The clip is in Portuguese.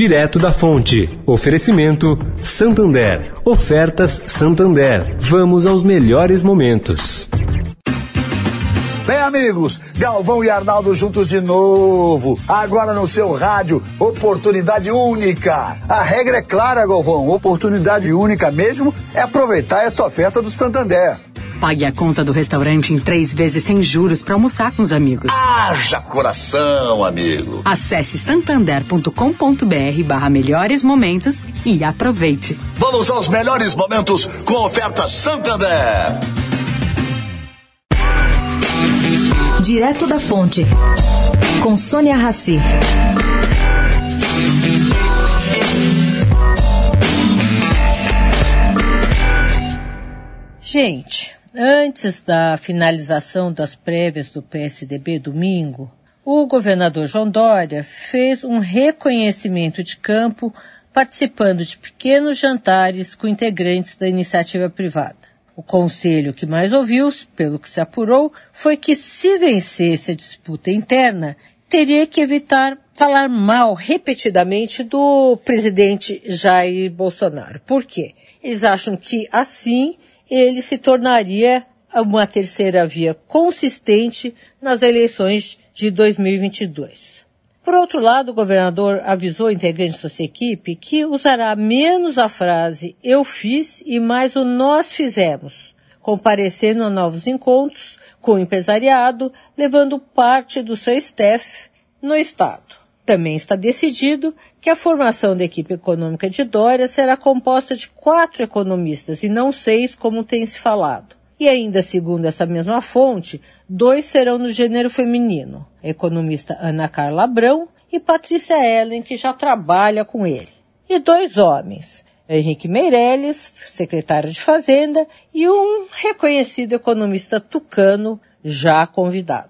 Direto da Fonte. Oferecimento Santander. Ofertas Santander. Vamos aos melhores momentos. Bem, amigos, Galvão e Arnaldo juntos de novo. Agora no seu rádio, oportunidade única. A regra é clara, Galvão. Oportunidade única mesmo é aproveitar essa oferta do Santander. Pague a conta do restaurante em três vezes sem juros para almoçar com os amigos. Haja coração, amigo. Acesse santander.com.br barra melhores momentos e aproveite. Vamos aos melhores momentos com oferta Santander. Direto da Fonte, com Sônia Rassi. Gente, antes da finalização das prévias do PSDB domingo, o governador João Dória fez um reconhecimento de campo participando de pequenos jantares com integrantes da iniciativa privada. O conselho que mais ouviu, pelo que se apurou, foi que se vencesse a disputa interna, teria que evitar falar mal repetidamente do presidente Jair Bolsonaro. Por quê? Eles acham que assim ele se tornaria uma terceira via consistente nas eleições de 2022. Por outro lado, o governador avisou integrantes da sua equipe que usará menos a frase eu fiz e mais o nós fizemos, comparecendo a novos encontros com o empresariado, levando parte do seu staff no Estado. Também está decidido que a formação da equipe econômica de Dória será composta de quatro economistas e não seis, como tem se falado. E ainda segundo essa mesma fonte, dois serão no gênero feminino, a economista Ana Carla Abrão e Patrícia Ellen, que já trabalha com ele. E dois homens, Henrique Meirelles, secretário de Fazenda, e um reconhecido economista tucano já convidado.